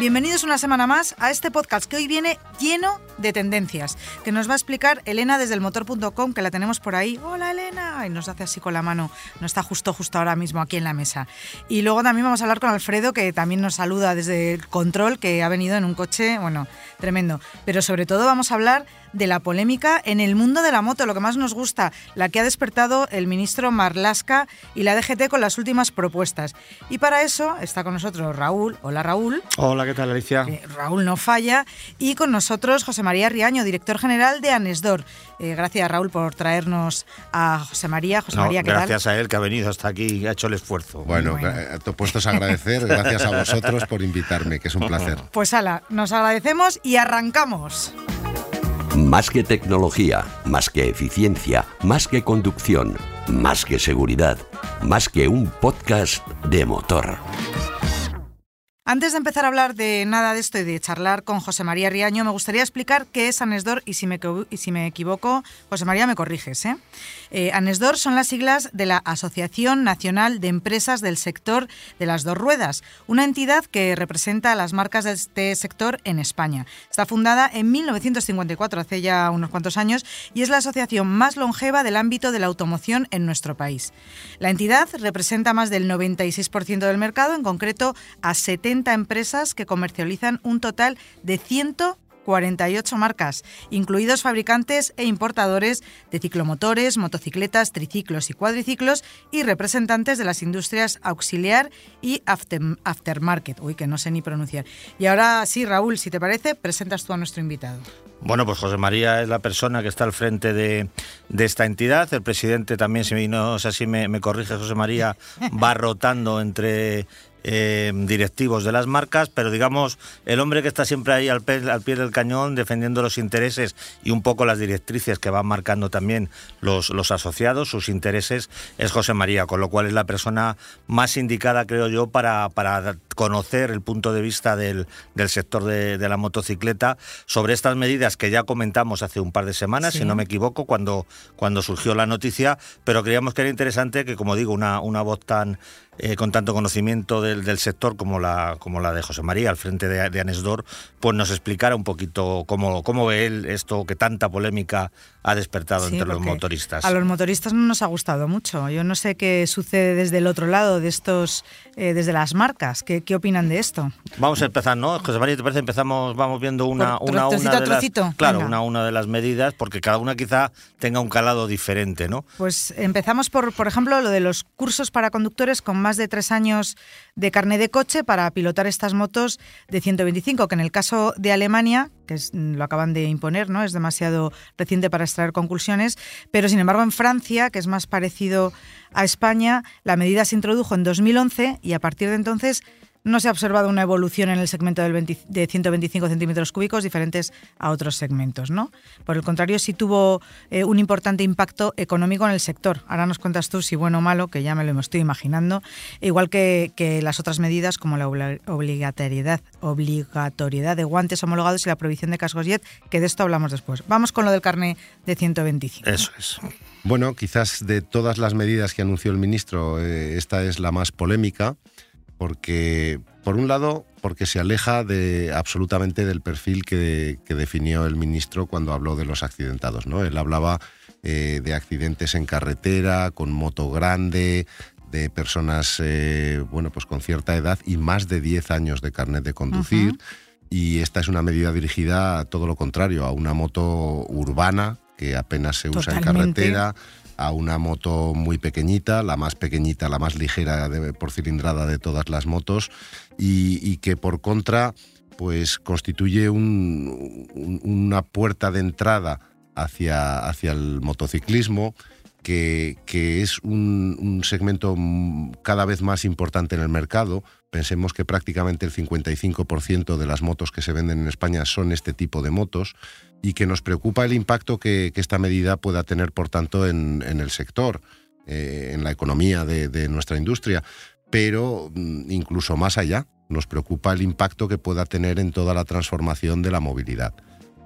Bienvenidos una semana más a este podcast que hoy viene lleno de tendencias, que nos va a explicar Elena desde el motor.com, que la tenemos por ahí. Hola Elena, y nos hace así con la mano, no está justo justo ahora mismo aquí en la mesa. Y luego también vamos a hablar con Alfredo, que también nos saluda desde el control, que ha venido en un coche, bueno, tremendo. Pero sobre todo vamos a hablar de la polémica en el mundo de la moto, lo que más nos gusta, la que ha despertado el ministro Marlasca y la DGT con las últimas propuestas. Y para eso está con nosotros Raúl. Hola Raúl. Hola, ¿qué tal Alicia? Eh, Raúl no falla. Y con nosotros José María Riaño, director general de Anesdor. Eh, gracias Raúl por traernos a José María. José No, María, ¿qué gracias a él que ha venido hasta aquí y ha hecho el esfuerzo. Bueno, Bueno. eh, puestos a agradecer, gracias a vosotros por invitarme, que es un placer. Pues ala, nos agradecemos y arrancamos. Más que tecnología, más que eficiencia, más que conducción, más que seguridad, más que un podcast de motor. Antes de empezar a hablar de nada de esto y de charlar con José María Riaño, me gustaría explicar qué es Anesdor y si me, si me equivoco, José María, me corriges. ¿eh? Eh, Anesdor son las siglas de la Asociación Nacional de Empresas del Sector de las Dos Ruedas, una entidad que representa a las marcas de este sector en España. Está fundada en 1954, hace ya unos cuantos años, y es la asociación más longeva del ámbito de la automoción en nuestro país. La entidad representa más del 96% del mercado, en concreto a 70 empresas que comercializan un total de 148 marcas, incluidos fabricantes e importadores de ciclomotores, motocicletas, triciclos y cuadriciclos y representantes de las industrias auxiliar y after- aftermarket. Uy, que no sé ni pronunciar. Y ahora sí, Raúl, si te parece, presentas tú a nuestro invitado. Bueno, pues José María es la persona que está al frente de, de esta entidad. El presidente también, si no es así, me, me corrige José María, va rotando entre eh, directivos de las marcas, pero digamos, el hombre que está siempre ahí al, pie del cañón defendiendo los intereses y un poco las directrices que van marcando también los, los asociados, sus intereses, es José María, con lo cual es la persona más indicada, creo yo, para, para conocer el punto de vista del, del sector de, de la motocicleta sobre estas medidas que ya comentamos hace un par de semanas, Sí. si no me equivoco, cuando, cuando surgió la noticia, pero creíamos que era interesante que, como digo, una, una voz tan eh, con tanto conocimiento del, del sector como la, como la de José María al frente de, de Anesdor, pues nos explicara un poquito cómo, cómo ve él esto que tanta polémica ha despertado Sí, entre los motoristas. A los motoristas no nos ha gustado mucho. Yo no sé qué sucede desde el otro lado de estos, eh, desde las marcas. ¿Qué, qué opinan de esto? Vamos a empezar, ¿no? José María, ¿te parece? Empezamos, vamos viendo una, Por una, trocito una de las, claro, una, una de las medidas, porque cada una quizá tenga un calado diferente, ¿no? Pues empezamos por, por ejemplo, lo de los cursos para conductores con más de tres años de carné de coche para pilotar estas motos de 125, que en el caso de Alemania, que es- lo acaban de imponer, ¿no? Es demasiado reciente para extraer conclusiones, pero sin embargo en Francia, que es más parecido a España, la medida se introdujo en 2011 y a partir de entonces no se ha observado una evolución en el segmento del 20 de 125 centímetros cúbicos diferentes a otros segmentos. ¿no? Por el contrario, sí tuvo eh, un importante impacto económico en el sector. Ahora nos cuentas tú si bueno o malo, que ya me lo estoy imaginando, igual que, las otras medidas como la obligatoriedad, obligatoriedad de guantes homologados y la prohibición de cascos jet, que de esto hablamos después. Vamos con lo del carné de 125. Eso es. Bueno, quizás de todas las medidas que anunció el ministro, eh, esta es la más polémica, porque, por un lado, porque se aleja de, absolutamente del perfil que, que definió el ministro cuando habló de los accidentados. ¿no? Él hablaba eh, de accidentes en carretera, con moto grande, de personas eh, bueno, pues con cierta edad y más de 10 años de carnet de conducir. Y esta es una medida dirigida a todo lo contrario, a una moto urbana que apenas se usa en carretera, a una moto muy pequeñita, la más pequeñita, la más ligera por cilindrada de todas las motos, y, que por contra pues constituye un- un- una puerta de entrada hacia, hacia el motociclismo, que, que es un, un segmento cada vez más importante en el mercado, Pensemos que prácticamente el 55% de las motos que se venden en España son este tipo de motos y que nos preocupa el impacto que, esta medida pueda tener, por tanto, en, el sector, eh, en la economía de nuestra industria. Pero mm, incluso más allá, nos preocupa el impacto que pueda tener en toda la transformación de la movilidad.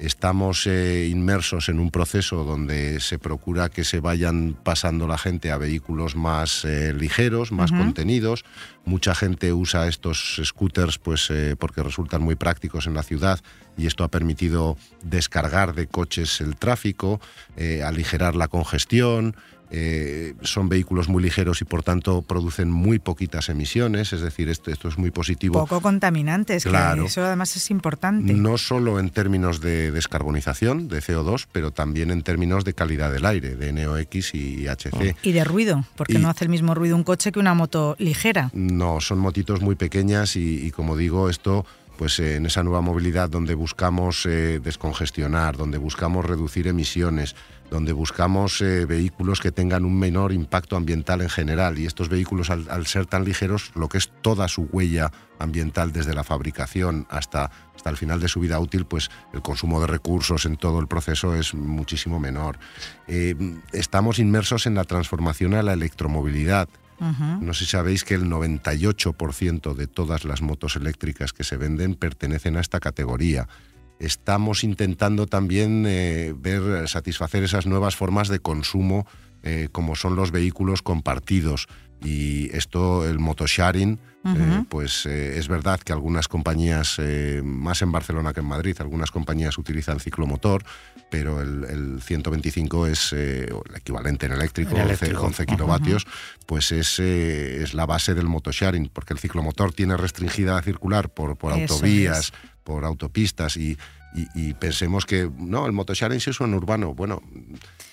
Estamos eh, inmersos en un proceso donde se procura que se vayan pasando la gente a vehículos más eh, ligeros, más contenidos. Mucha gente usa estos scooters pues, eh, porque resultan muy prácticos en la ciudad y esto ha permitido descargar de coches el tráfico, aligerar la congestión, eh, son vehículos muy ligeros y por tanto producen muy poquitas emisiones, es decir, esto, esto es muy positivo. Poco contaminantes, claro. eso además es importante. No solo en términos de descarbonización de CO2, pero también en términos de calidad del aire, de NOx y HC. Y de ruido, porque no hace el mismo ruido un coche que una moto ligera. No, son motitos muy pequeñas y, como digo, esto pues eh, en esa nueva movilidad donde buscamos eh, descongestionar, donde buscamos reducir emisiones, donde buscamos eh, vehículos que tengan un menor impacto ambiental en general y estos vehículos al, ser tan ligeros, lo que es toda su huella ambiental desde la fabricación hasta, hasta el final de su vida útil, pues el consumo de recursos en todo el proceso es muchísimo menor. Eh, estamos inmersos en la transformación a la electromovilidad. No sé si sabéis que el 98% de todas las motos eléctricas que se venden pertenecen a esta categoría estamos intentando también eh, ver, satisfacer esas nuevas formas de consumo eh, como son los vehículos compartidos. Y esto, el motosharing, eh, pues es verdad que algunas compañías, más en Barcelona que en Madrid, algunas compañías utilizan ciclomotor, pero el, 125 es el equivalente en eléctrico, 11, kilovatios, pues es, es la base del motosharing, porque el ciclomotor tiene restringida la circular por, por autovías, por autopistas y, pensemos que no, el motosharing sí es un urbano. Bueno,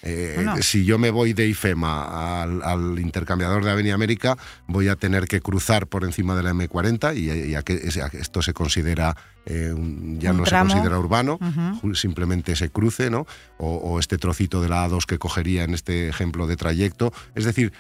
eh, si yo me voy de IFEMA al, intercambiador de Avenida América, voy a tener que cruzar por encima de la M40 y ya que esto se considera eh, ya no se considera urbano, simplemente ese cruce, ¿no? O, este trocito de la A2 que cogería en este ejemplo de trayecto. Es decir,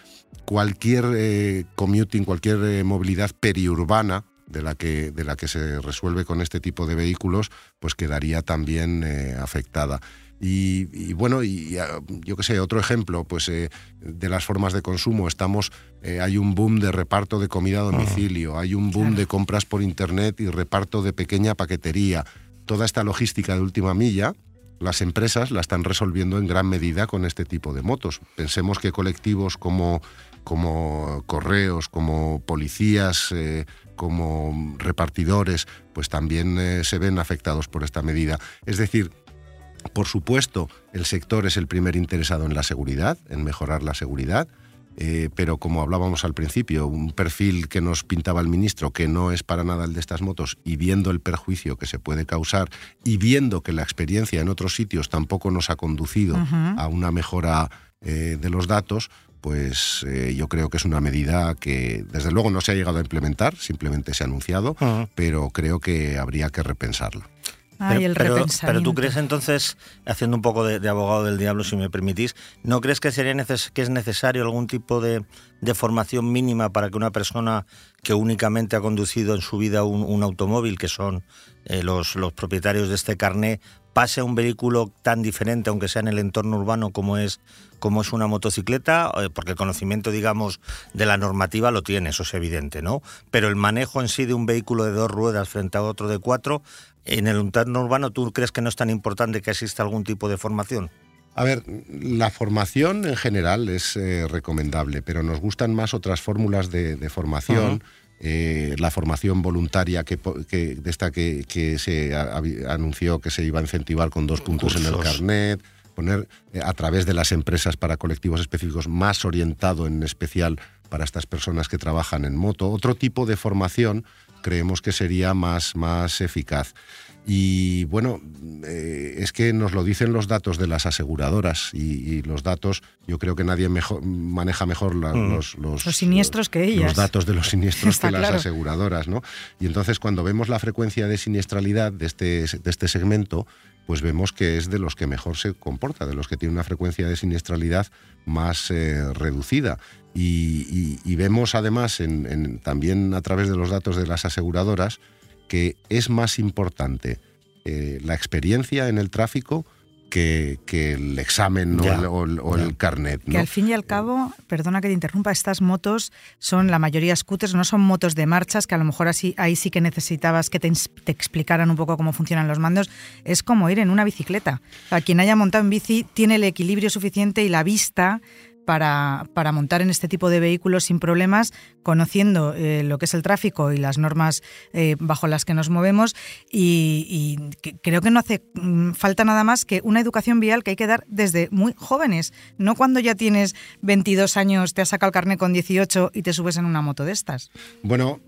cualquier eh, commuting, cualquier movilidad periurbana de la que, de la que se resuelve con este tipo de vehículos, pues quedaría también eh, afectada. Y, bueno, y yo qué sé, otro ejemplo, pues eh, de las formas de consumo. Estamos, eh, hay un boom de reparto de comida a domicilio, hay un boom de compras por internet y reparto de pequeña paquetería. Toda esta logística de última milla, las empresas la están resolviendo en gran medida con este tipo de motos. Pensemos que colectivos como, como correos, como policías, como repartidores, pues también eh, se ven afectados por esta medida. Es decir, por supuesto, el sector es el primer interesado en la seguridad, en mejorar la seguridad, eh, pero como hablábamos al principio, un perfil que nos pintaba el ministro, que no es para nada el de estas motos, y viendo el perjuicio que se puede causar, y viendo que la experiencia en otros sitios tampoco nos ha conducido a una mejora eh, de los datos, pues eh, yo creo que es una medida que desde luego no se ha llegado a implementar, simplemente se ha anunciado, pero creo que habría que repensarla. pero, pero, tú crees entonces, haciendo un poco de, abogado del diablo, si me permitís, ¿no crees que, sería que es necesario algún tipo de, formación mínima para que una persona que únicamente ha conducido en su vida un, automóvil, que son eh, los, los propietarios de este carné, pase a un vehículo tan diferente, aunque sea en el entorno urbano como es, como es una motocicleta, eh, porque el conocimiento, digamos, de la normativa lo tiene, eso es evidente, ¿no? Pero el manejo en sí de un vehículo de dos ruedas frente a otro de cuatro, en el entorno urbano, ¿tú crees que no es tan importante que exista algún tipo de formación? A ver, la formación en general es eh, recomendable, pero nos gustan más otras fórmulas de, formación. Eh, la formación voluntaria que, de esta que, se anunció que se iba a incentivar con dos puntos en el carnet, poner eh, a través de las empresas para colectivos específicos más orientado en especial para estas personas que trabajan en moto. Otro tipo de formación creemos que sería más, más eficaz. Y bueno, eh, es que nos lo dicen los datos de las aseguradoras y, los datos, yo creo que nadie mejor, maneja mejor mm. los, los, siniestros que ellas. Los datos de los siniestros que las aseguradoras, ¿no? Y entonces cuando vemos la frecuencia de siniestralidad de este, de este segmento, pues vemos que es de los que mejor se comporta, de los que tiene una frecuencia de siniestralidad más eh, reducida. Y, vemos además también a través de los datos de las aseguradoras que es más importante eh, la experiencia en el tráfico que, el examen o, el, carnet. Que al fin y al cabo, perdona que te interrumpa, estas motos son la mayoría scooters, no son motos de marchas, que a lo mejor así, ahí sí que necesitabas que te, explicaran un poco cómo funcionan los mandos. Es como ir en una bicicleta. O quien haya montado en bici tiene el equilibrio suficiente y la vista para, montar en este tipo de vehículos sin problemas, conociendo eh, lo que es el tráfico y las normas eh, bajo las que nos movemos. Y, creo que no hace mm, falta nada más que una educación vial que hay que dar desde muy jóvenes, no cuando ya tienes 22 años, te has sacado el carnet con 18 y te subes en una moto de estas. Bueno,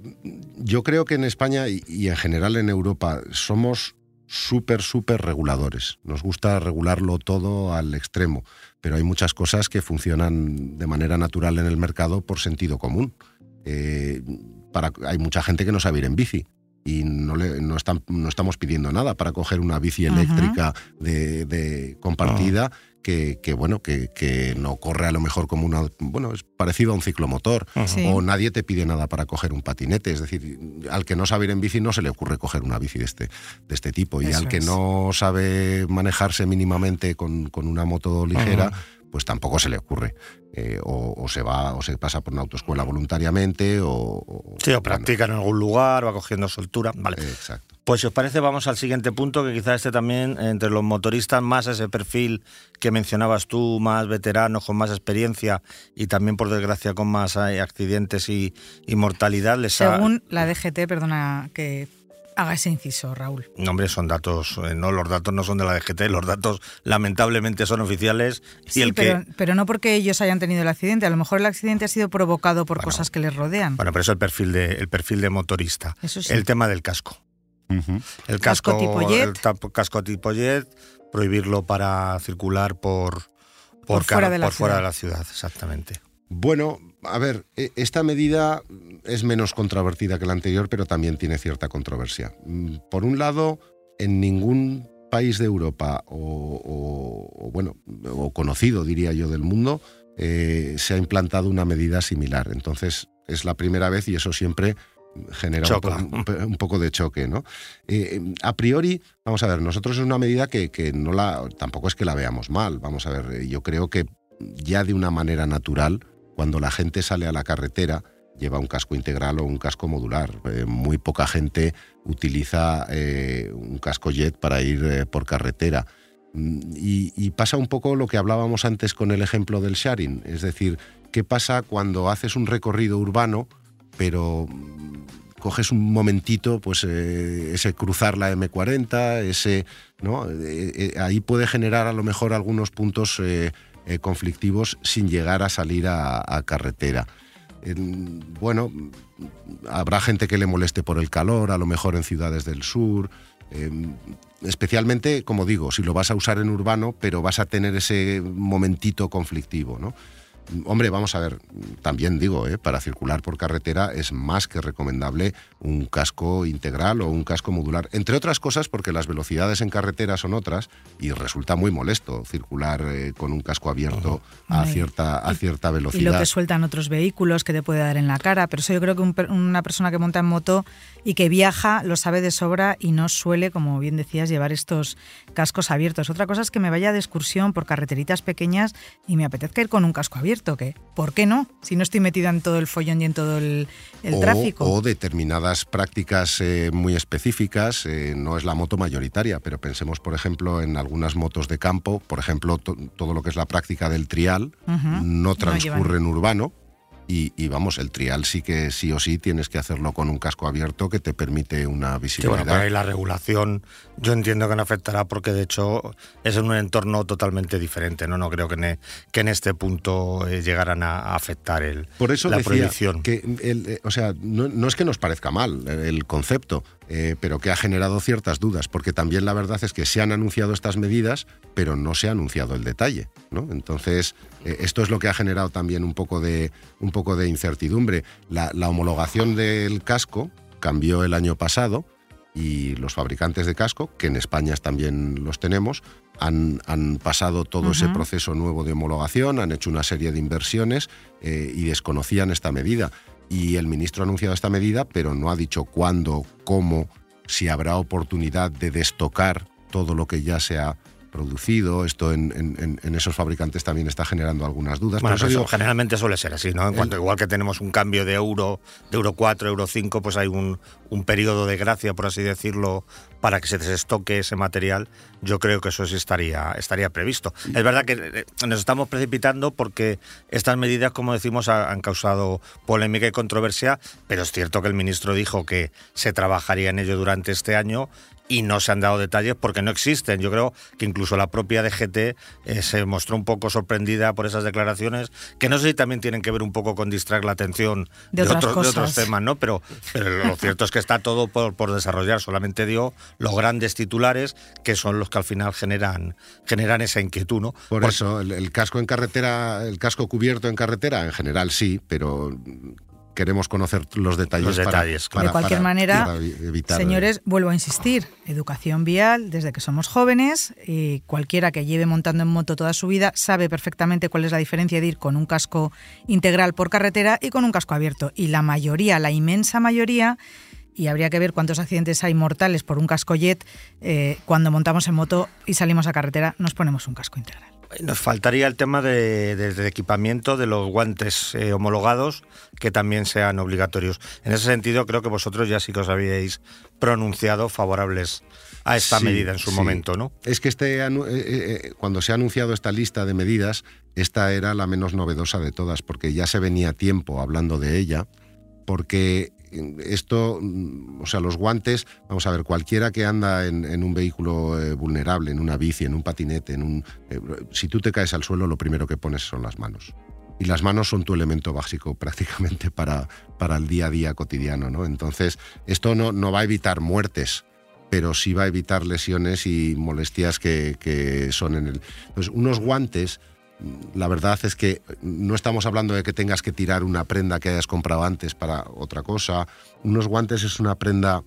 yo creo que en España y en general en Europa somos súper, súper reguladores. Nos gusta regularlo todo al extremo, pero hay muchas cosas que funcionan de manera natural en el mercado por sentido común. Eh, para, hay mucha gente que no sabe ir en bici y no, le, no, no estamos pidiendo nada para coger una bici eléctrica de, compartida. Ah que, bueno, que, no corre a lo mejor como una, bueno, es parecido a un ciclomotor, o nadie te pide nada para coger un patinete, es decir, al que no sabe ir en bici no se le ocurre coger una bici de este, de este tipo, y al que no sabe manejarse mínimamente con, una moto ligera, pues tampoco se le ocurre. Eh, o, se va o se pasa por una autoescuela voluntariamente o, sí o practica en algún lugar va cogiendo soltura. Vale. Exacto pues si os parece vamos al siguiente punto, que quizás este también entre los motoristas más ese perfil que mencionabas tú, más veteranos, con más experiencia y también por desgracia con más eh, accidentes y, mortalidad. Les Según la DGT, perdona que haga ese inciso, Raúl. No, hombre, son datos, eh, no, los datos no son de la DGT, los datos lamentablemente son oficiales. Y sí, el pero, pero no porque ellos hayan tenido el accidente, a lo mejor el accidente ha sido provocado por cosas que les rodean. Bueno, pero eso es el perfil de, el perfil de motorista. Eso sí. El tema del casco. El casco, tipo jet. El casco tipo jet, prohibirlo para circular por, por, fuera, de la, fuera de la ciudad, exactamente. Bueno, a ver, e, esta medida es menos controvertida que la anterior, pero también tiene cierta controversia. Mm, por un lado, en ningún país de Europa o, bueno, o conocido, diría yo, del mundo, eh, se ha implantado una medida similar. Entonces, es la primera vez y eso siempre genera un, poco de choque, ¿no? Eh, a priori, vamos a ver, nosotros es una medida que, no la, tampoco es que la veamos mal, vamos a ver, eh, yo creo que ya de una manera natural, cuando la gente sale a la carretera, lleva un casco integral o un casco modular. Eh, muy poca gente utiliza un casco jet para ir por carretera. Mm, y, y, pasa un poco lo que hablábamos antes con el ejemplo del sharing, es decir, ¿qué pasa cuando haces un recorrido urbano, pero coges un momentito, pues eh, ese cruzar la M40, ese, ¿no? Eh, eh, ahí puede generar a lo mejor algunos puntos conflictivos sin llegar a salir a, carretera. bueno, habrá gente que le moleste por el calor, a lo mejor en ciudades del sur. especialmente, como digo, si lo vas a usar en urbano, pero vas a tener ese momentito conflictivo, ¿no? Hombre, vamos a ver, también digo, ¿eh? para circular por carretera es más que recomendable un casco integral o un casco modular, entre otras cosas porque las velocidades en carretera son otras y resulta muy molesto circular eh, con un casco abierto a, cierta, a cierta velocidad. Y lo que sueltan otros vehículos que te puede dar en la cara, pero eso yo creo que una persona que monta en moto y que viaja lo sabe de sobra y no suele, como bien decías, llevar estos cascos abiertos. Otra cosa es que me vaya de excursión por carreteritas pequeñas y me apetezca ir con un casco abierto ¿por qué no? Si no estoy metida en todo el follón y en todo el, tráfico. O determinadas prácticas eh, muy específicas, eh, no es la moto mayoritaria, pero pensemos, por ejemplo, en algunas motos de campo, por ejemplo, todo lo que es la práctica del trial, no transcurre en urbano, y, vamos, el trial sí que sí o sí tienes que hacerlo con un casco abierto que te permite una visibilidad. Sí, bueno, ahí la regulación yo entiendo que no afectará porque de hecho es en un entorno totalmente diferente. No, no creo que, en, que en este punto eh, llegaran a, afectar el, Por eso la decía prohibición. Que eh, o sea, no, es que nos parezca mal el concepto, eh, pero que ha generado ciertas dudas, porque también la verdad es que se han anunciado estas medidas, pero no se ha anunciado el detalle. ¿no? Entonces, esto es lo que ha generado también un poco de, un poco de incertidumbre. La, homologación del casco cambió el año pasado y los fabricantes de casco, que en España también los tenemos, han, han pasado todo ese proceso nuevo de homologación, han hecho una serie de inversiones eh, y desconocían esta medida. Y el ministro ha anunciado esta medida, pero no ha dicho cuándo, cómo, si habrá oportunidad de destocar todo lo que ya se ha producido. Esto en, esos fabricantes también está generando algunas dudas. Bueno, eso generalmente suele ser así, ¿no? En cuanto, igual que tenemos un cambio de euro, de euro 4, euro 5, pues hay un, un periodo de gracia, por así decirlo, para que se desestoque ese material. Yo creo que eso sí estaría, estaría previsto. Es verdad que eh, nos estamos precipitando porque estas medidas, como decimos, han causado polémica y controversia, pero es cierto que el ministro dijo que se trabajaría en ello durante este año y no se han dado detalles porque no existen. Yo creo que incluso la propia DGT eh, se mostró un poco sorprendida por esas declaraciones, que no sé si también tienen que ver un poco con distraer la atención de, otros, temas, ¿no? Pero, pero lo cierto es que está todo por, por, desarrollar. Solamente dio los grandes titulares, que son los que al final generan, generan esa inquietud, ¿no? Por, eso, el casco en carretera, el casco cubierto en carretera, en general sí, pero queremos conocer los detalles. detalles de cualquier manera, señores, vuelvo a insistir, educación vial desde que somos jóvenes, y cualquiera que lleve montando en moto toda su vida sabe perfectamente cuál es la diferencia de ir con un casco integral por carretera y con un casco abierto. Y la mayoría, la inmensa mayoría, y habría que ver cuántos accidentes hay mortales por un casco jet, eh, cuando montamos en moto y salimos a carretera, nos ponemos un casco integral. Nos faltaría el tema de, equipamiento de los guantes eh, homologados que también sean obligatorios. En ese sentido, creo que vosotros ya sí que os habíais pronunciado favorables a esta medida en su momento, ¿no? Es que este, eh, eh, cuando se ha anunciado esta lista de medidas, esta era la menos novedosa de todas, porque ya se venía tiempo hablando de ella, porque esto, mm, o sea, los guantes, vamos a ver, cualquiera que anda en, un vehículo eh, vulnerable, en una bici, en un patinete, en un, eh, si tú te caes al suelo, lo primero que pones son las manos. Y las manos son tu elemento básico prácticamente para, para el día a día cotidiano, ¿no? Entonces, esto no, no va a evitar muertes, pero sí va a evitar lesiones y molestias que, que son en el... Pues unos guantes la verdad es que no estamos hablando de que tengas que tirar una prenda que hayas comprado antes para otra cosa. Unos guantes es una prenda,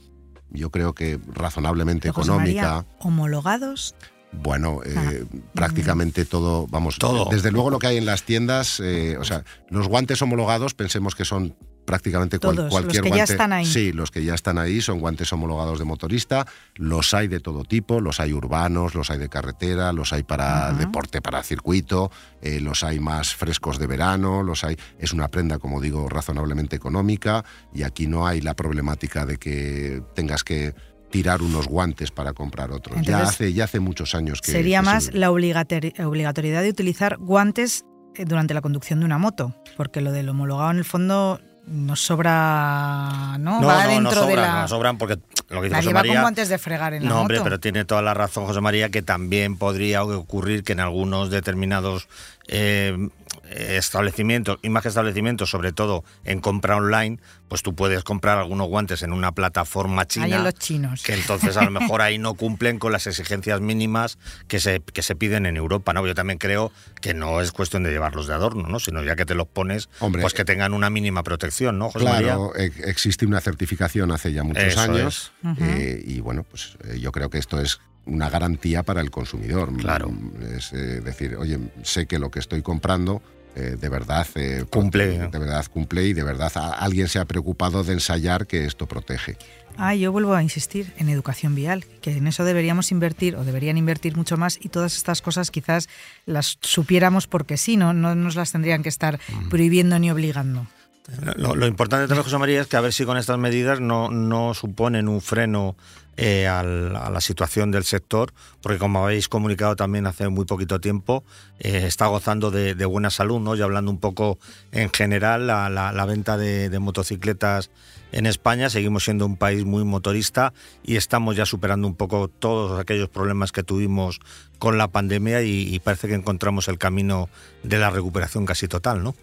yo creo que razonablemente económica. ¿Homologados? Bueno, eh, prácticamente todo, vamos, todo. desde luego lo que hay en las tiendas, eh, o sea, los guantes homologados pensemos que son prácticamente cualquier los que guante. Ya están ahí. Sí, los que ya están ahí son guantes homologados de motorista. Los hay de todo tipo, los hay urbanos, los hay de carretera, los hay para deporte, para circuito, eh, los hay más frescos de verano, los hay. Es una prenda, como digo, razonablemente económica y aquí no hay la problemática de que tengas que tirar unos guantes para comprar otros. ya hace ya hace muchos años que sería más la obligatoriedad de utilizar guantes eh, durante la conducción de una moto, porque lo del homologado en el fondo nos sobra, ¿no? No, Va no, no sobran, no sobran porque lo que dice José María, con guantes de fregar en la No, hombre, pero tiene toda la razón José María que también podría ocurrir que en algunos determinados eh, establecimientos, y más que establecimientos, sobre todo en compra online, pues tú puedes comprar algunos guantes en una plataforma china. los chinos. Que entonces a lo mejor ahí no cumplen con las exigencias mínimas que se, que se piden en Europa. ¿no? Yo también creo que no es cuestión de llevarlos de adorno, ¿no? sino ya que te los pones, pues que tengan una mínima protección, ¿no, José claro, existe una certificación hace ya muchos años eh, y bueno, pues eh, yo creo que esto es una garantía para el consumidor. Claro. Es decir, oye, sé que lo que estoy comprando eh, de verdad eh, cumple. De verdad cumple y de verdad alguien se ha preocupado de ensayar que esto protege. Ah, yo vuelvo a insistir en educación vial, que en eso deberíamos invertir o deberían invertir mucho más y todas estas cosas quizás las supiéramos porque sí, no, no nos las tendrían que estar prohibiendo ni obligando. Lo, importante también, José María, es que a ver si con estas medidas no, no suponen un freno eh, a la situación del sector, porque como habéis comunicado también hace muy poquito tiempo, eh, está gozando de, buena salud, ¿no? Y hablando un poco en general, la, venta de, motocicletas en España, seguimos siendo un país muy motorista y estamos ya superando un poco todos aquellos problemas que tuvimos con la pandemia y, y parece que encontramos el camino de la recuperación casi total, ¿no?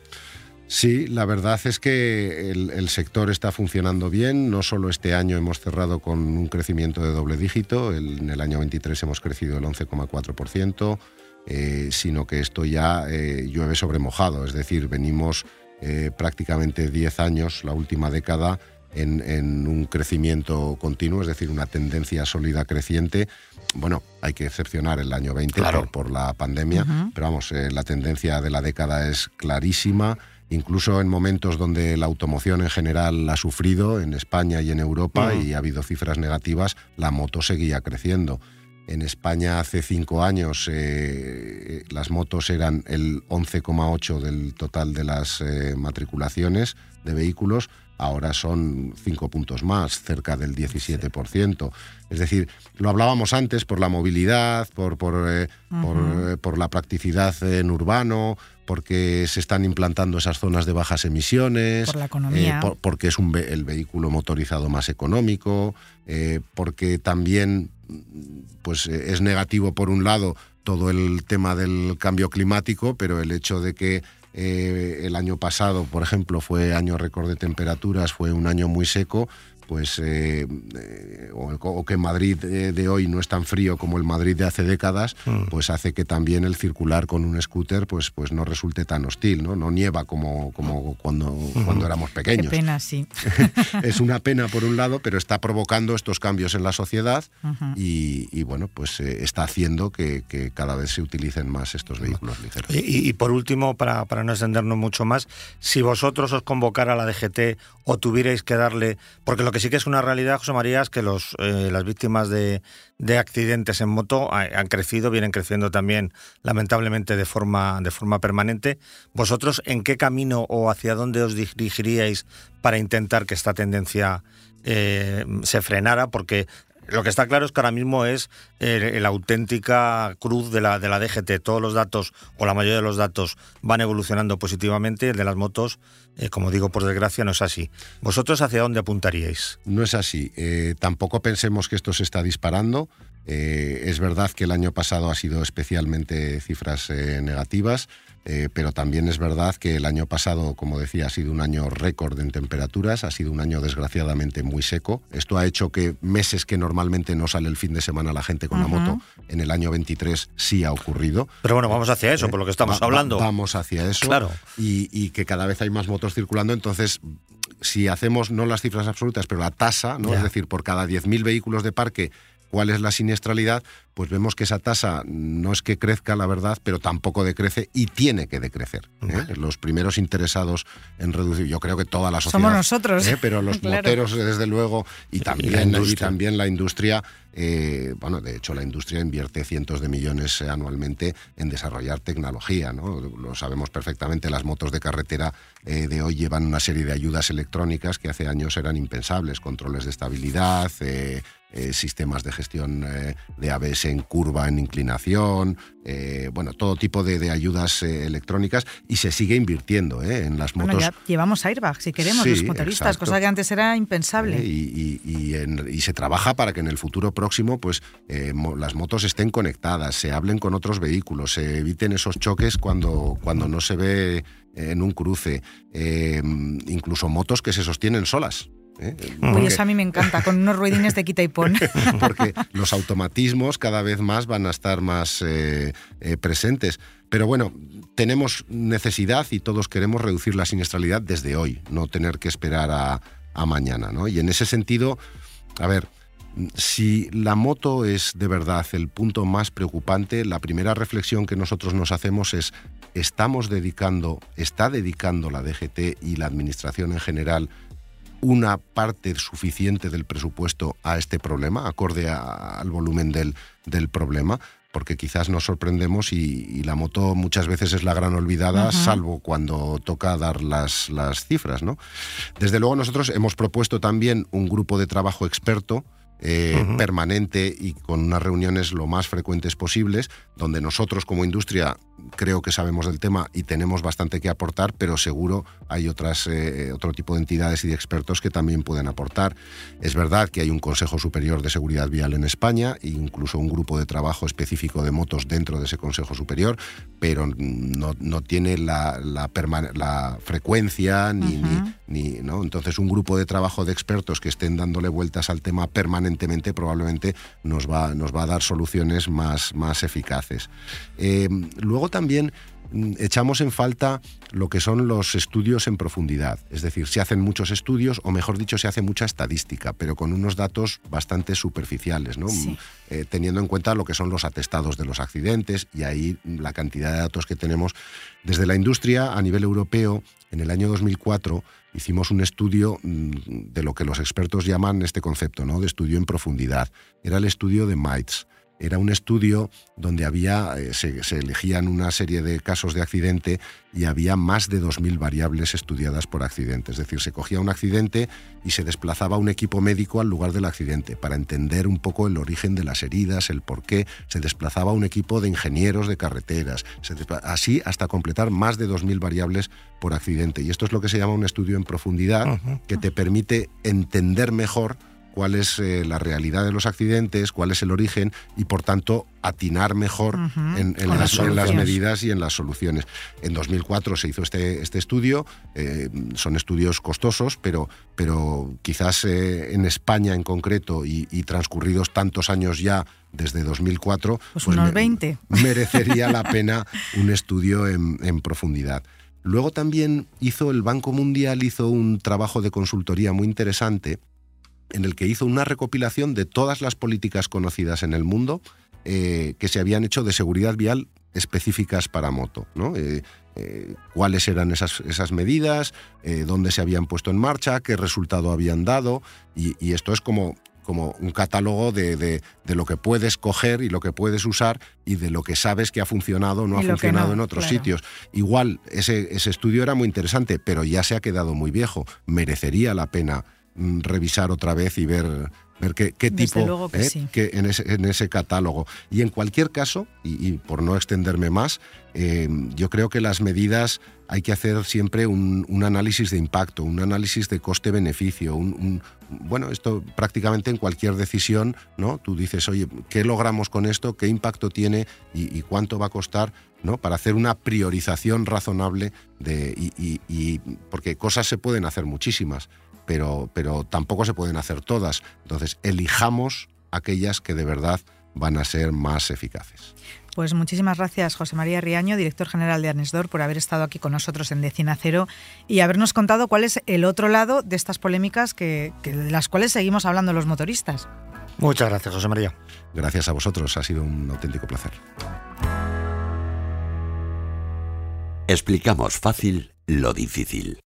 Sí, la verdad es que el, sector está funcionando bien. No solo este año hemos cerrado con un crecimiento de doble dígito, en el año 23 hemos crecido el 11,4%, eh, sino que esto ya eh, llueve sobre mojado. Es decir, venimos eh, prácticamente 10 años, la última década, en, un crecimiento continuo, es decir, una tendencia sólida creciente. Bueno, hay que excepcionar el año 20 por, la pandemia, pero vamos, la tendencia de la década es clarísima incluso en momentos donde la automoción en general ha sufrido en España y en Europa y ha habido cifras negativas, la moto seguía creciendo. En España hace cinco años eh, las motos eran el 11,8 del total de las eh, matriculaciones de vehículos, ahora son cinco puntos más, cerca del 17%. Es decir, lo hablábamos antes por la movilidad, por, por, eh, por, la practicidad en urbano, porque se están implantando esas zonas de bajas emisiones, por la economía. porque es un, el vehículo motorizado más económico, porque también pues eh, es negativo por un lado todo el tema del cambio climático, pero el hecho de que eh, el año pasado, por ejemplo, fue año récord de temperaturas, fue un año muy seco, pues eh, eh, o, que Madrid eh, de hoy no es tan frío como el Madrid de hace décadas, mm. pues hace que también el circular con un scooter pues, pues no resulte tan hostil, ¿no? No nieva como, como cuando, cuando éramos pequeños. Qué pena, sí. es una pena por un lado, pero está provocando estos cambios en la sociedad y, bueno, pues está haciendo que, cada vez se utilicen más estos vehículos ligeros. Y, por último, para, para no extendernos mucho más, si vosotros os convocara la DGT o tuvierais que darle, porque lo que sí que es una realidad, José María, es que los, eh, las víctimas de, accidentes en moto han crecido, vienen creciendo también, lamentablemente, de forma, de forma permanente. ¿Vosotros en qué camino o hacia dónde os dirigiríais para intentar que esta tendencia eh, se frenara? Porque lo que está claro es que ahora mismo es eh, la auténtica cruz de la, de la DGT. Todos los datos, o la mayoría de los datos, van evolucionando positivamente. El de las motos, eh, como digo, por desgracia, no es así. ¿Vosotros hacia dónde apuntaríais? No es así. Eh, tampoco pensemos que esto se está disparando. es verdad que el año pasado ha sido especialmente cifras negativas. Eh, pero también es verdad que el año pasado, como decía, ha sido un año récord en temperaturas, ha sido un año desgraciadamente muy seco. Esto ha hecho que meses que normalmente no sale el fin de semana la gente con la moto, en el año 23 sí ha ocurrido. Pero bueno, vamos hacia eso, por lo que estamos hablando. vamos hacia eso. Claro. Y, que cada vez hay más motos circulando, entonces si hacemos no las cifras absolutas, pero la tasa, ¿no? es decir, por cada 10.000 vehículos de parque cuál es la siniestralidad, pues vemos que esa tasa no es que crezca, la verdad, pero tampoco decrece y tiene que decrecer. ¿eh? Los primeros interesados en reducir, yo creo que toda la sociedad. Somos nosotros. ¿eh? Pero los moteros, desde luego, y también, y, también la industria. Eh, bueno, de hecho, la industria invierte cientos de millones anualmente en desarrollar tecnología. ¿no? Lo sabemos perfectamente, las motos de carretera de hoy llevan una serie de ayudas electrónicas que hace años eran impensables, controles de estabilidad, eh, sistemas de gestión eh, de ABS en curva, en inclinación, eh, bueno, todo tipo de, ayudas electrónicas y se sigue invirtiendo en las motos. Bueno, ya llevamos airbag, si queremos, los motoristas, cosa que antes era impensable. Y, se trabaja para que en el futuro próximo pues, las motos estén conectadas, se hablen con otros vehículos, se eviten esos choques cuando, cuando no se ve en un cruce, incluso motos que se sostienen solas. ¿Eh? eso a mí me encanta, con unos ruidines de quita y pon. Porque los automatismos cada vez más van a estar más eh, eh, presentes. Pero bueno, tenemos necesidad y todos queremos reducir la siniestralidad desde hoy, no tener que esperar a, mañana. ¿no? Y en ese sentido, a ver, si la moto es de verdad el punto más preocupante, la primera reflexión que nosotros nos hacemos es, ¿estamos dedicando, está dedicando la DGT y la Administración en general una parte suficiente del presupuesto a este problema, acorde al volumen del, del problema porque quizás nos sorprendemos y, la moto muchas veces es la gran olvidada, salvo cuando toca dar las, las cifras. ¿no? Desde luego nosotros hemos propuesto también un grupo de trabajo experto eh, permanente y con unas reuniones lo más frecuentes posibles, donde nosotros como industria creo que sabemos del tema y tenemos bastante que aportar, pero seguro hay otras, eh, otro tipo de entidades y de expertos que también pueden aportar. Es verdad que hay un Consejo Superior de Seguridad Vial en España e incluso un grupo de trabajo específico de motos dentro de ese Consejo Superior, pero no, tiene la, la, frecuencia ni, ni, ¿no? Entonces un grupo de trabajo de expertos que estén dándole vueltas al tema permanentemente probablemente nos va, nos va a dar soluciones más, más eficaces. Eh, luego también mm, echamos en falta lo que son los estudios en profundidad. Es decir, se hacen muchos estudios, o mejor dicho, se hace mucha estadística, pero con unos datos bastante superficiales, ¿no? Eh, teniendo en cuenta lo que son los atestados de los accidentes y ahí la cantidad de datos que tenemos. Desde la industria, a nivel europeo, en el año 2004 hicimos un estudio mm, de lo que los expertos llaman este concepto, ¿no? de estudio en profundidad. Era el estudio de MITES. Era un estudio donde había, eh, se, elegían una serie de casos de accidente y había más de 2.000 variables estudiadas por accidente. Es decir, se cogía un accidente y se desplazaba un equipo médico al lugar del accidente para entender un poco el origen de las heridas, el por qué. Se desplazaba un equipo de ingenieros de carreteras, así hasta completar más de 2.000 variables por accidente. Y esto es lo que se llama un estudio en profundidad que te permite entender mejor cuál es eh, la realidad de los accidentes, cuál es el origen y por tanto atinar mejor en, las, medidas y en las soluciones. En 2004 se hizo este, este estudio, eh, son estudios costosos, pero, pero quizás eh, en España en concreto y, transcurridos tantos años ya desde 2004, pues, pues unos 20. merecería la pena un estudio en, en profundidad. Luego también hizo el Banco Mundial hizo un trabajo de consultoría muy interesante en el que hizo una recopilación de todas las políticas conocidas en el mundo eh, que se habían hecho de seguridad vial específicas para moto. ¿no? Eh, eh, cuáles eran esas, esas medidas, dónde se habían puesto en marcha, qué resultado habían dado, y, esto es como, como un catálogo de, de, lo que puedes coger y lo que puedes usar y de lo que sabes que ha funcionado o no ha funcionado en otros sitios. Igual, ese, ese estudio era muy interesante, pero ya se ha quedado muy viejo. Merecería la pena revisar otra vez y ver, ver qué, tipo eh, que en, ese, en, ese, catálogo. Y en cualquier caso, y, por no extenderme más, eh, yo creo que las medidas hay que hacer siempre un, análisis de impacto, un análisis de coste-beneficio. Un, bueno, esto prácticamente en cualquier decisión, ¿no? Tú dices, oye, ¿qué logramos con esto? ¿Qué impacto tiene? ¿Y, cuánto va a costar? ¿no? Para hacer una priorización razonable de. y porque cosas se pueden hacer muchísimas pero, pero tampoco se pueden hacer todas. Entonces, elijamos aquellas que de verdad van a ser más eficaces. Pues muchísimas gracias, José María Riaño, director general de Anesdor, por haber estado aquí con nosotros en Decina Cero y habernos contado cuál es el otro lado de estas polémicas que, de las cuales seguimos hablando los motoristas. Muchas gracias, José María. Gracias a vosotros, ha sido un auténtico placer. Explicamos fácil lo difícil.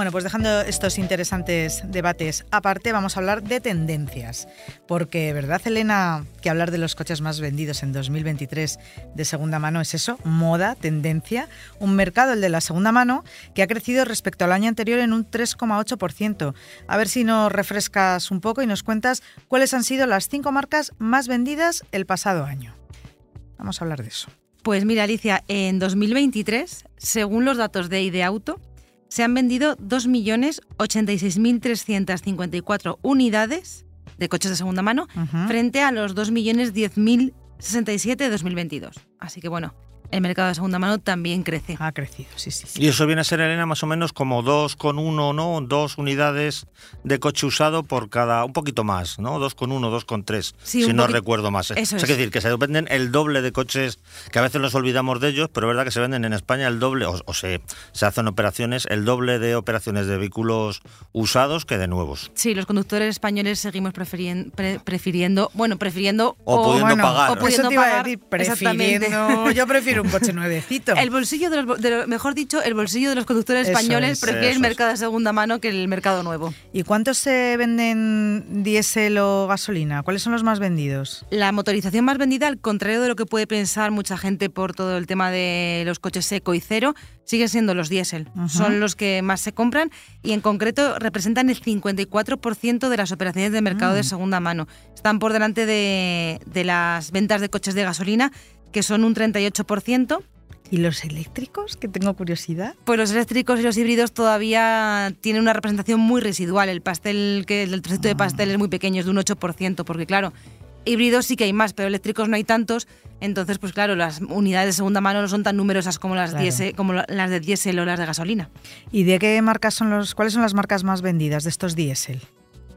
Bueno, pues dejando estos interesantes debates aparte, vamos a hablar de tendencias. Porque, ¿verdad, Elena, que hablar de los coches más vendidos en 2023 de segunda mano es eso? Moda, tendencia. Un mercado, el de la segunda mano, que ha crecido respecto al año anterior en un 3,8%. A ver si nos refrescas un poco y nos cuentas cuáles han sido las cinco marcas más vendidas el pasado año. Vamos a hablar de eso. Pues mira, Alicia, en 2023, según los datos de Ideauto, se han vendido 2.086.354 unidades de coches de segunda mano frente a los 2.010.067 de 2022. Así que bueno, el mercado de segunda mano también crece. Ha crecido, sí, sí. Y eso viene a ser, Elena, más o menos como dos con uno, ¿no? Dos unidades de coche usado por cada, un poquito más, ¿no? Dos con uno, dos con tres, si no recuerdo más. Eso es. decir, que se venden el doble de coches, que a veces nos olvidamos de ellos, pero es verdad que se venden en España el doble, o, se, se hacen operaciones, el doble de operaciones de vehículos usados que de nuevos. Sí, los conductores españoles seguimos prefiriendo, prefiriendo bueno, prefiriendo o, pudiendo pagar. O pudiendo pagar, prefiriendo, yo prefiero un coche nuevecito. El bolsillo de los, mejor dicho, el bolsillo de los conductores españoles prefiere el mercado de segunda mano que el mercado nuevo. ¿Y cuántos se venden diésel o gasolina? ¿Cuáles son los más vendidos? La motorización más vendida, al contrario de lo que puede pensar mucha gente por todo el tema de los coches seco y cero, siguen siendo los diésel. Son los que más se compran y en concreto representan el 54% de las operaciones de mercado de mm. segunda mano. Están por delante de, de las ventas de coches de gasolina que son un 38%. ¿Y los eléctricos? Que tengo curiosidad. Pues los eléctricos y los híbridos todavía tienen una representación muy residual. El pastel, que el trocito de pastel es muy pequeño, es de un 8%, porque claro, híbridos sí que hay más, pero eléctricos no hay tantos. Entonces, pues claro, las unidades de segunda mano no son tan numerosas como las, como las de diésel o las de gasolina. ¿Y de qué marcas son los, cuáles son las marcas más vendidas de estos diésel?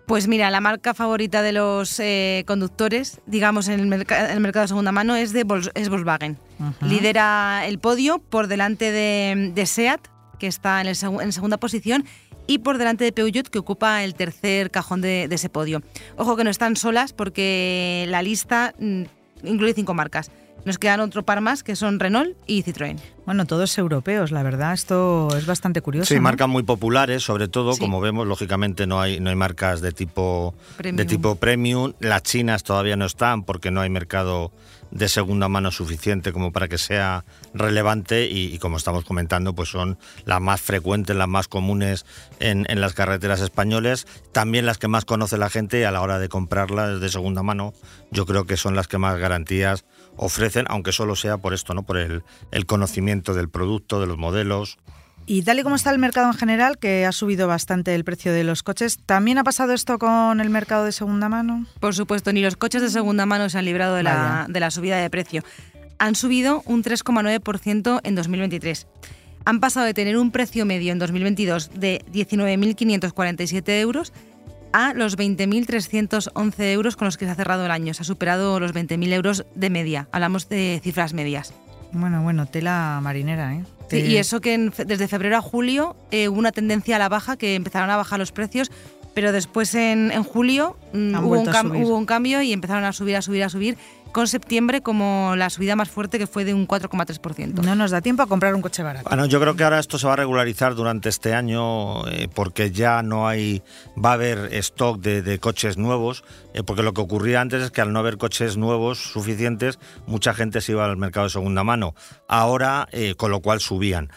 Pues mira, la marca favorita de los eh, conductores, digamos, en el, mercado de segunda mano es, de es Volkswagen. Lidera el podio por delante de, SEAT, que está en, segunda posición, y por delante de Peugeot, que ocupa el tercer cajón de, ese podio. Ojo que no están solas porque la lista mm, incluye cinco marcas. Nos quedan otro par más que son Renault y Citroën. Bueno, todos europeos, la verdad, esto es bastante curioso. Sí, marcas muy populares, sobre todo, como vemos, lógicamente no hay, no hay marcas de tipo, premium. de tipo premium. Las chinas todavía no están porque no hay mercado de segunda mano suficiente como para que sea relevante y, como estamos comentando, pues son las más frecuentes, las más comunes en, en, las carreteras españoles, también las que más conoce la gente a la hora de comprarlas de segunda mano, yo creo que son las que más garantías ofrecen, aunque solo sea por esto, ¿no? Por el, el conocimiento del producto, de los modelos. Y tal y como está el mercado en general, que ha subido bastante el precio de los coches, ¿también ha pasado esto con el mercado de segunda mano? Por supuesto, ni los coches de segunda mano se han librado de, la, de la, subida de precio. Han subido un 3,9% en 2023. Han pasado de tener un precio medio en 2022 de 19.547 euros a los 20.311 euros con los que se ha cerrado el año. Se ha superado los 20.000 euros de media. Hablamos de cifras medias. Bueno, bueno, tela marinera, ¿eh? y eso que desde febrero a julio eh, hubo una tendencia a la baja, que empezaron a bajar los precios, pero después en, julio mm, hubo, un hubo un cambio y empezaron a subir, a subir, a subir con septiembre como la subida más fuerte que fue de un 4,3%. No nos da tiempo a comprar un coche barato. Bueno, yo creo que ahora esto se va a regularizar durante este año eh, porque ya no hay, va a haber stock de, coches nuevos, eh, porque lo que ocurría antes es que al no haber coches nuevos suficientes, mucha gente se iba al mercado de segunda mano. Ahora, eh, con lo cual subían,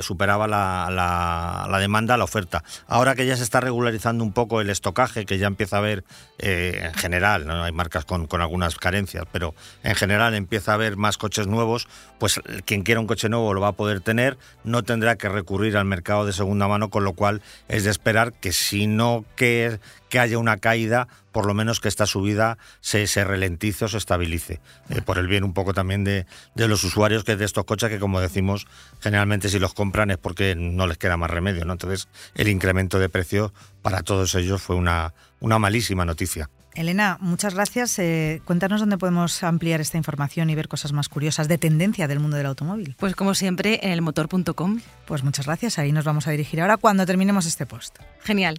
superaba la, demanda, la oferta. Ahora que ya se está regularizando un poco el estocaje, que ya empieza a haber en general, ¿no? hay marcas con, con algunas carencias, pero en general empieza a haber más coches nuevos, pues quien quiera un coche nuevo lo va a poder tener, no tendrá que recurrir al mercado de segunda mano, con lo cual es de esperar que si no que, que haya una caída, por lo menos que esta subida se, se ralentice o se estabilice, eh, por el bien un poco también de, de, los usuarios que de estos coches que como decimos, generalmente si los compran es porque no les queda más remedio, ¿no? Entonces el incremento de precio para todos ellos fue una, una malísima noticia. Elena, muchas gracias. Eh, cuéntanos dónde podemos ampliar esta información y ver cosas más curiosas de tendencia del mundo del automóvil. Pues como siempre en elmotor.com. Pues muchas gracias. Ahí nos vamos a dirigir ahora cuando terminemos este post. Genial.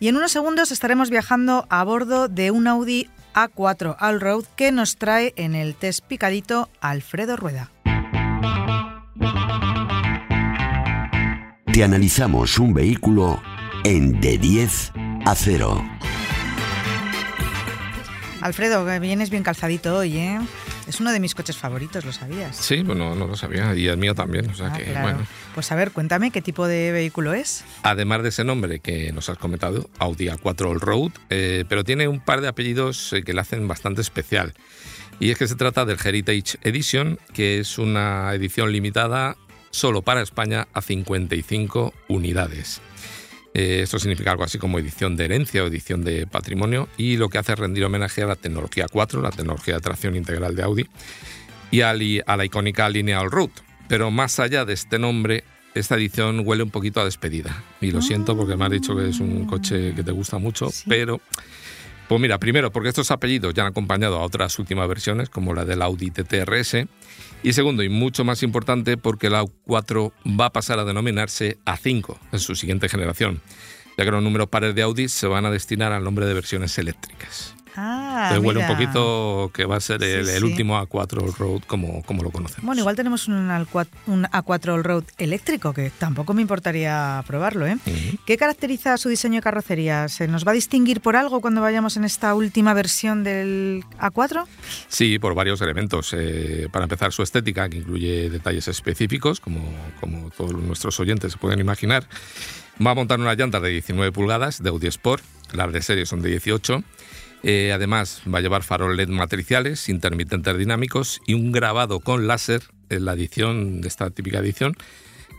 Y en unos segundos estaremos viajando a bordo de un Audi A4 Allroad que nos trae en el test picadito Alfredo Rueda. Te analizamos un vehículo en de 10 a 0. Alfredo, vienes bien calzadito hoy, ¿eh? Es uno de mis coches favoritos, ¿lo sabías? Sí, bueno, no lo sabía, y el mío también, o sea ah, que, bueno. Pues a ver, cuéntame qué tipo de vehículo es. Además de ese nombre que nos has comentado, Audi A4 All-Road, eh, pero tiene un par de apellidos eh, que le hacen bastante especial. Y es que se trata del Heritage Edition, que es una edición limitada solo para España a 55 unidades. Eh, esto significa algo así como edición de herencia o edición de patrimonio y lo que hace es rendir homenaje a la tecnología 4, la tecnología de tracción integral de Audi, y a, la icónica Lineal Root. Pero más allá de este nombre, esta edición huele un poquito a despedida. Y lo siento porque me has dicho que es un coche que te gusta mucho, pero... Pues mira, primero porque estos apellidos ya han acompañado a otras últimas versiones, como la del Audi TTRS, y segundo, y mucho más importante, porque la A4 va a pasar a denominarse A5 en su siguiente generación, ya que los números pares de Audi se van a destinar al nombre de versiones eléctricas. Ah, huele un poquito que va a ser el, último A4 All-Road como, como lo conocemos. Bueno, igual tenemos un, A4 All-Road eléctrico, que tampoco me importaría probarlo. ¿eh? ¿Qué caracteriza su diseño de carrocería? ¿Se nos va a distinguir por algo cuando vayamos en esta última versión del A4? Sí, por varios elementos. Eh, para empezar, su estética, que incluye detalles específicos, como, como todos nuestros oyentes se pueden imaginar. Va a montar una llanta de 19 pulgadas de Audi Sport, las de serie son de 18 eh, además, va a llevar farol LED matriciales, intermitentes dinámicos y un grabado con láser en la edición, de esta típica edición,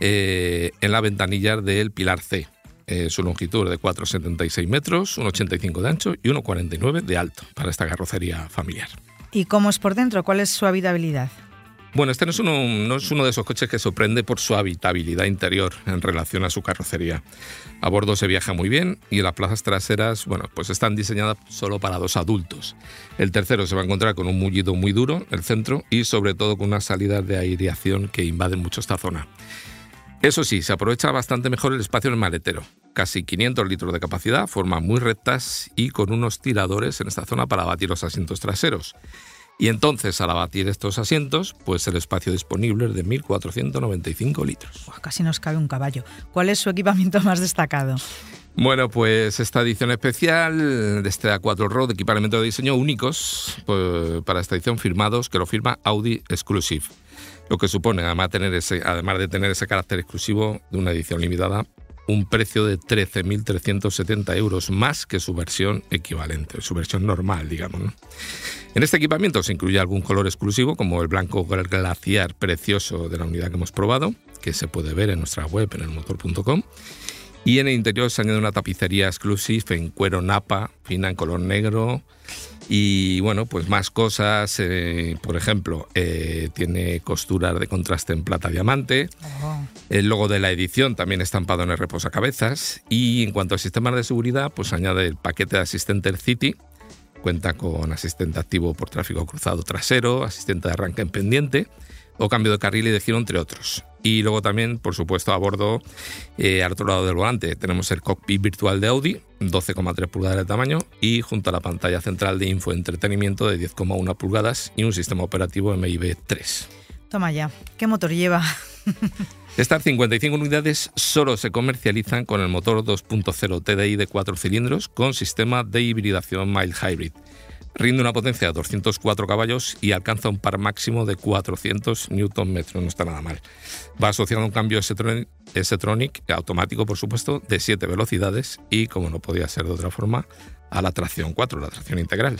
eh, en la ventanilla del Pilar C. Eh, su longitud de 4,76 metros, 1,85 de ancho y 1,49 de alto para esta carrocería familiar. ¿Y cómo es por dentro? ¿Cuál es su habitabilidad? Bueno, este no es, uno, no es uno de esos coches que sorprende por su habitabilidad interior en relación a su carrocería. A bordo se viaja muy bien y las plazas traseras, bueno, pues están diseñadas solo para dos adultos. El tercero se va a encontrar con un mullido muy duro, el centro, y sobre todo con unas salidas de aireación que invaden mucho esta zona. Eso sí, se aprovecha bastante mejor el espacio en el maletero. Casi 500 litros de capacidad, formas muy rectas y con unos tiradores en esta zona para batir los asientos traseros. Y entonces, al abatir estos asientos, pues el espacio disponible es de 1.495 litros. casi nos cabe un caballo. ¿Cuál es su equipamiento más destacado? Bueno, pues esta edición especial de este A4 Road, equipamiento de diseño únicos pues, para esta edición firmados, que lo firma Audi Exclusive. Lo que supone, además, tener ese, además de tener ese carácter exclusivo de una edición limitada, un precio de 13.370 euros más que su versión equivalente, su versión normal, digamos. En este equipamiento se incluye algún color exclusivo, como el blanco glaciar precioso de la unidad que hemos probado, que se puede ver en nuestra web en elmotor.com. Y en el interior se añade una tapicería exclusiva en cuero napa, fina en color negro, y bueno, pues más cosas, eh, por ejemplo, eh, tiene costuras de contraste en plata diamante. Oh. El logo de la edición también estampado en el reposacabezas. Y en cuanto a sistemas de seguridad, pues añade el paquete de asistente City. Cuenta con asistente activo por tráfico cruzado trasero, asistente de arranque en pendiente o cambio de carril y de giro, entre otros. Y luego también, por supuesto, a bordo, eh, al otro lado del volante, tenemos el cockpit virtual de Audi, 12,3 pulgadas de tamaño, y junto a la pantalla central de infoentretenimiento de 10,1 pulgadas y un sistema operativo MIB 3. Toma ya, ¿qué motor lleva? Estas 55 unidades solo se comercializan con el motor 2.0 TDI de 4 cilindros con sistema de hibridación mild hybrid Rinde una potencia de 204 caballos y alcanza un par máximo de 400 Nm, no está nada mal. Va asociado a un cambio S-Tronic automático, por supuesto, de 7 velocidades y, como no podía ser de otra forma, a la tracción 4, la tracción integral.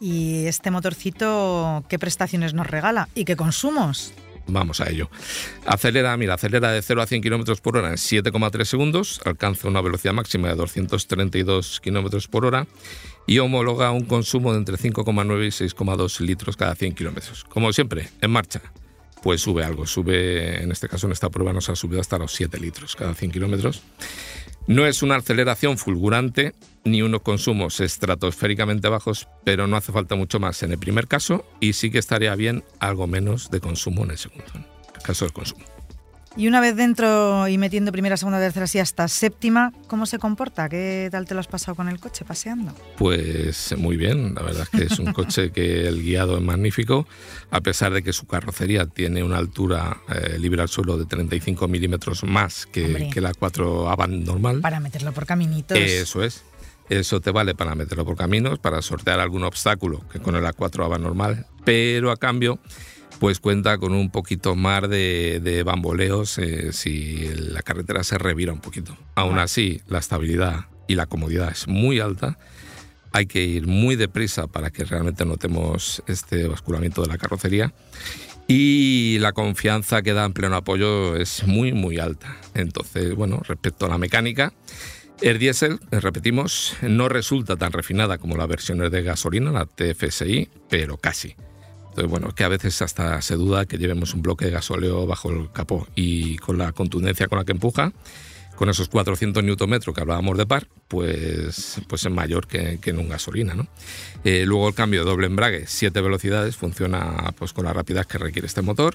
¿Y este motorcito qué prestaciones nos regala y qué consumos? Vamos a ello. Acelera, mira, acelera de 0 a 100 km por hora en 7,3 segundos, alcanza una velocidad máxima de 232 km por hora y homologa un consumo de entre 5,9 y 6,2 litros cada 100 kilómetros. Como siempre, en marcha, pues sube algo. Sube, en este caso, en esta prueba nos ha subido hasta los 7 litros cada 100 kilómetros. No es una aceleración fulgurante ni unos consumos estratosféricamente bajos, pero no hace falta mucho más en el primer caso y sí que estaría bien algo menos de consumo en el segundo, en el caso del consumo. Y una vez dentro y metiendo primera, segunda, tercera, y hasta séptima, ¿cómo se comporta? ¿Qué tal te lo has pasado con el coche paseando? Pues muy bien, la verdad es que es un coche que el guiado es magnífico, a pesar de que su carrocería tiene una altura eh, libre al suelo de 35 milímetros más que, que la 4 Avant normal. Para meterlo por caminitos. Eso es. Eso te vale para meterlo por caminos, para sortear algún obstáculo que con el A4 Avant normal, pero a cambio pues cuenta con un poquito más de, bamboleos eh, si la carretera se revira un poquito. Aún así, la estabilidad y la comodidad es muy alta. Hay que ir muy deprisa para que realmente notemos este basculamiento de la carrocería. Y la confianza que da en pleno apoyo es muy, muy alta. Entonces, bueno, respecto a la mecánica, el diésel, eh, repetimos, no resulta tan refinada como las versiones de gasolina, la TFSI, pero casi. Entonces, bueno, que a veces hasta se duda que llevemos un bloque de gasóleo bajo el capó y con la contundencia con la que empuja, con esos 400 Nm que hablábamos de par, pues, pues es mayor que, en un gasolina. ¿no? Eh, luego el cambio de doble embrague, 7 velocidades, funciona pues, con la rapidez que requiere este motor.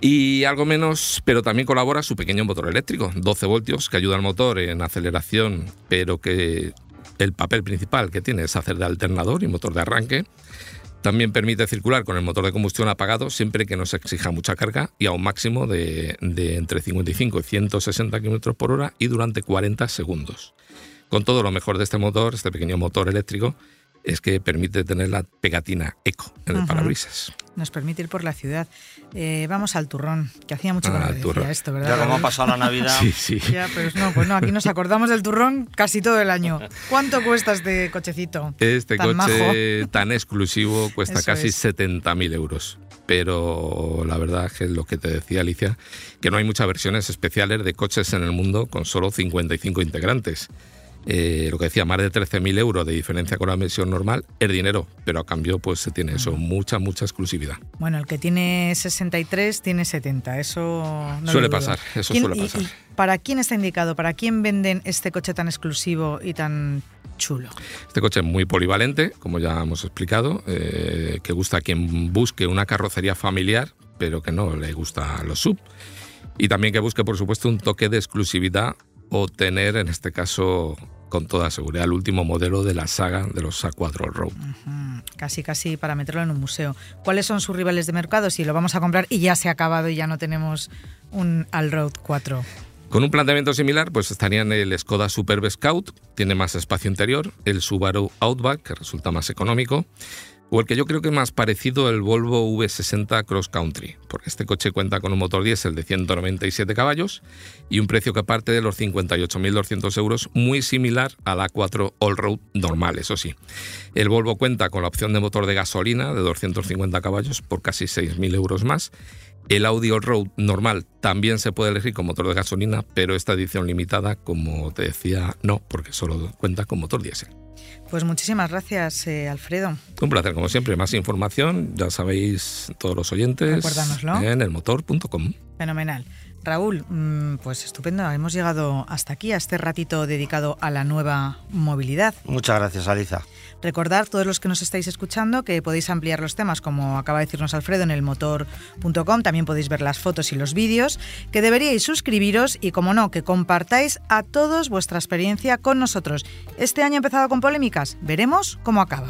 Y algo menos, pero también colabora su pequeño motor eléctrico, 12 voltios, que ayuda al motor en aceleración, pero que el papel principal que tiene es hacer de alternador y motor de arranque. También permite circular con el motor de combustión apagado siempre que no se exija mucha carga y a un máximo de, entre 55 y 160 km por hora y durante 40 segundos. Con todo lo mejor de este motor, este pequeño motor eléctrico, es que permite tener la pegatina eco en el parabrisas. Nos permite ir por la ciudad. Eh, vamos al turrón, que hacía mucho ah, que no esto, ¿verdad? Ya como ha pasado la Navidad. sí, sí. Ya, pero no, pues no, aquí nos acordamos del turrón casi todo el año. ¿Cuánto cuesta este cochecito? Este coche tan exclusivo cuesta casi 70.000 euros. Pero la verdad es que es lo que te decía Alicia, que no hay muchas versiones especiales de coches en el mundo con solo 55 integrantes. Eh, lo que decía, más de 13.000 euros de diferencia con la versión normal, es dinero, pero a cambio pues se tiene eso, mucha, mucha exclusividad. Bueno, el que tiene 63 tiene 70, eso no Suele pasar, eso ¿Quién- suele y- pasar. y ¿Para quién está indicado? ¿Para quién venden este coche tan exclusivo y tan chulo? Este coche es muy polivalente, como ya hemos explicado, eh, que gusta a quien busque una carrocería familiar, pero que no le gusta los sub. Y también que busque, por supuesto, un toque de exclusividad o tener, en este caso, con toda seguridad, el último modelo de la saga de los A4 Road. Casi, casi para meterlo en un museo. ¿Cuáles son sus rivales de mercado? Si lo vamos a comprar y ya se ha acabado y ya no tenemos un Allroad 4. Con un planteamiento similar, pues estarían el Skoda Superb Scout, tiene más espacio interior, el Subaru Outback, que resulta más económico, o el que yo creo que es más parecido, el Volvo V60 Cross Country, porque este coche cuenta con un motor diésel de 197 caballos y un precio que parte de los 58.200 euros, muy similar al A4 Allroad normal, eso sí. El Volvo cuenta con la opción de motor de gasolina de 250 caballos por casi 6.000 euros más. El Audi Allroad normal también se puede elegir con motor de gasolina, pero esta edición limitada, como te decía, no, porque solo cuenta con motor diésel. Pues muchísimas gracias, eh, Alfredo. Un placer, como siempre. Más información, ya sabéis, todos los oyentes, en elmotor.com. Fenomenal. Raúl, mm, pues estupendo. Hemos llegado hasta aquí, a este ratito dedicado a la nueva movilidad. Muchas gracias, Aliza. Recordad, todos los que nos estáis escuchando, que podéis ampliar los temas, como acaba de decirnos Alfredo, en elmotor.com. También podéis ver las fotos y los vídeos. Que deberíais suscribiros y, como no, que compartáis a todos vuestra experiencia con nosotros. Este año ha empezado con polémicas. Veremos cómo acaba.